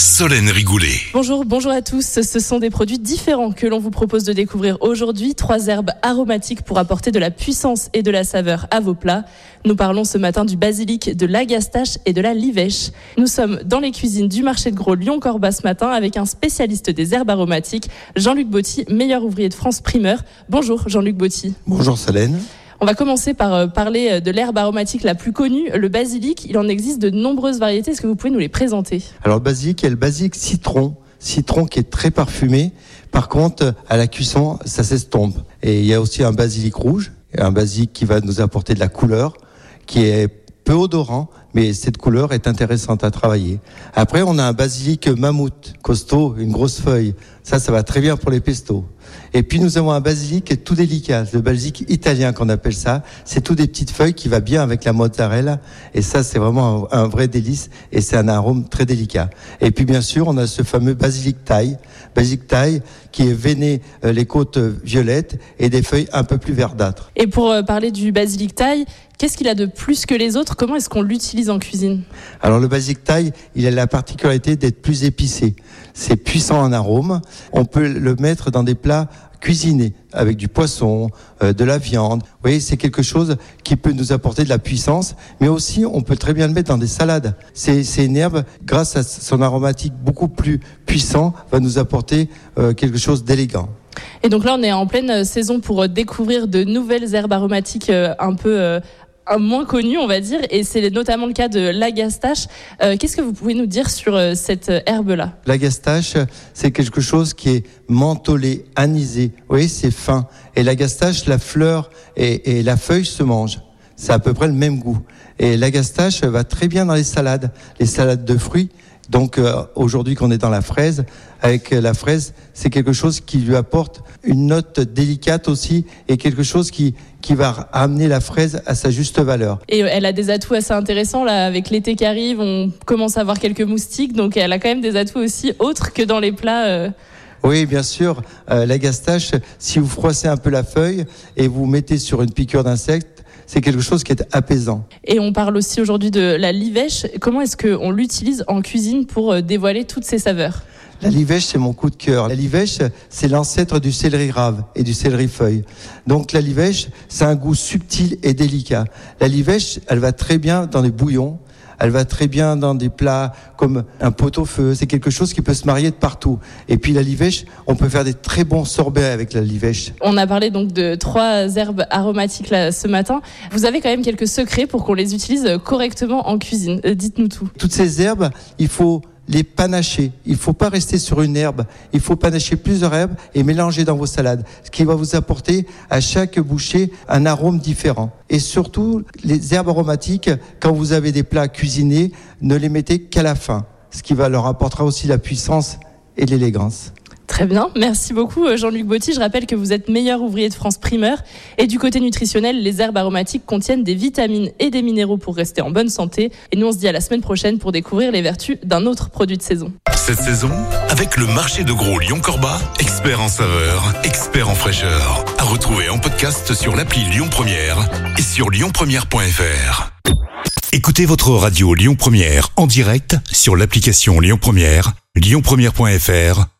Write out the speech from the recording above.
Solène Rigoulet. Bonjour, bonjour à tous. Ce sont des produits différents que l'on vous propose de découvrir aujourd'hui. Trois herbes aromatiques pour apporter de la puissance et de la saveur à vos plats. Nous parlons ce matin du basilic, de l'agastache et de la livèche. Nous sommes dans les cuisines du marché de gros Lyon-Corba ce matin avec un spécialiste des herbes aromatiques, Jean-Luc Botti, meilleur ouvrier de France primeur. Bonjour Jean-Luc Botti. Bonjour Solène. On va commencer par euh, parler euh, de l'herbe aromatique la plus connue, le basilic. Il en existe de nombreuses variétés. Est-ce que vous pouvez nous les présenter? Alors le basilic, il y a le basilic citron, citron qui est très parfumé. Par contre, à la cuisson, ça s'estompe. Et il y a aussi un basilic rouge, un basilic qui va nous apporter de la couleur, qui est peu odorant, mais cette couleur est intéressante à travailler. Après, on a un basilic mammouth, costaud, une grosse feuille. Ça, ça va très bien pour les pestos. Et puis nous avons un basilic tout délicat, le basilic italien qu'on appelle ça. C'est tout des petites feuilles qui va bien avec la mozzarella. Et ça, c'est vraiment un, vrai délice et c'est un arôme très délicat. Et puis bien sûr, on a ce fameux basilic taille, basilic taille qui est veiné euh, les côtes violettes et des feuilles un peu plus verdâtres. Et pour euh, parler du basilic taille, qu'est-ce qu'il a de plus que les autres? Comment est-ce qu'on l'utilise en cuisine Alors le basilic taille, il a la particularité d'être plus épicé. C'est puissant en arôme. On peut le mettre dans des plats cuisinés avec du poisson, euh, de la viande. Vous voyez, c'est quelque chose qui peut nous apporter de la puissance, mais aussi on peut très bien le mettre dans des salades. C'est une herbe, grâce à son aromatique beaucoup plus puissant, va nous apporter euh, quelque chose d'élégant. Et donc là, on est en pleine saison pour découvrir de nouvelles herbes aromatiques euh, un peu moins connu, on va dire, et c'est notamment le cas de l'agastache. Euh, Qu'est-ce que vous pouvez nous dire sur euh, cette herbe-là? L'agastache, c'est quelque chose qui est mentholé, anisé. Oui, c'est fin. Et l'agastache, la fleur et, et la feuille se mangent. C'est à peu près le même goût. Et l'agastache va très bien dans les salades, les salades de fruits. Donc euh, aujourd'hui qu'on est dans la fraise, avec la fraise, c'est quelque chose qui lui apporte une note délicate aussi et quelque chose qui qui va amener la fraise à sa juste valeur. Et elle a des atouts assez intéressants là avec l'été qui arrive, on commence à avoir quelques moustiques, donc elle a quand même des atouts aussi autres que dans les plats. Euh... Oui, bien sûr. Euh, la gastache, si vous froissez un peu la feuille et vous mettez sur une piqûre d'insecte, c'est quelque chose qui est apaisant. Et on parle aussi aujourd'hui de la livèche. Comment est-ce qu'on l'utilise en cuisine pour euh, dévoiler toutes ses saveurs? La livèche, c'est mon coup de cœur. La livèche, c'est l'ancêtre du céleri rave et du céleri feuille. Donc la livèche, c'est un goût subtil et délicat. La livèche, elle va très bien dans les bouillons. Elle va très bien dans des plats comme un pot-au-feu. C'est quelque chose qui peut se marier de partout. Et puis la livèche, on peut faire des très bons sorbets avec la livèche. On a parlé donc de trois herbes aromatiques là, ce matin. Vous avez quand même quelques secrets pour qu'on les utilise correctement en cuisine. Dites-nous tout. Toutes ces herbes, il faut les panacher. Il ne faut pas rester sur une herbe. Il faut panacher plusieurs herbes et mélanger dans vos salades, ce qui va vous apporter à chaque bouchée un arôme différent. Et surtout, les herbes aromatiques, quand vous avez des plats cuisinés, ne les mettez qu'à la fin, ce qui va leur apportera aussi la puissance et l'élégance. Très bien, merci beaucoup euh, Jean-Luc Botti. Je rappelle que vous êtes meilleur ouvrier de France primeur. Et du côté nutritionnel, les herbes aromatiques contiennent des vitamines et des minéraux pour rester en bonne santé. Et nous, on se dit à la semaine prochaine pour découvrir les vertus d'un autre produit de saison. Cette saison, avec le marché de gros Lyon-Corba, expert en saveur, expert en fraîcheur. À retrouver en podcast sur l'appli Lyon Première et sur lyonpremière.fr. Écoutez votre radio Lyon Première en direct sur l'application Lyon Première, lyonpremière.fr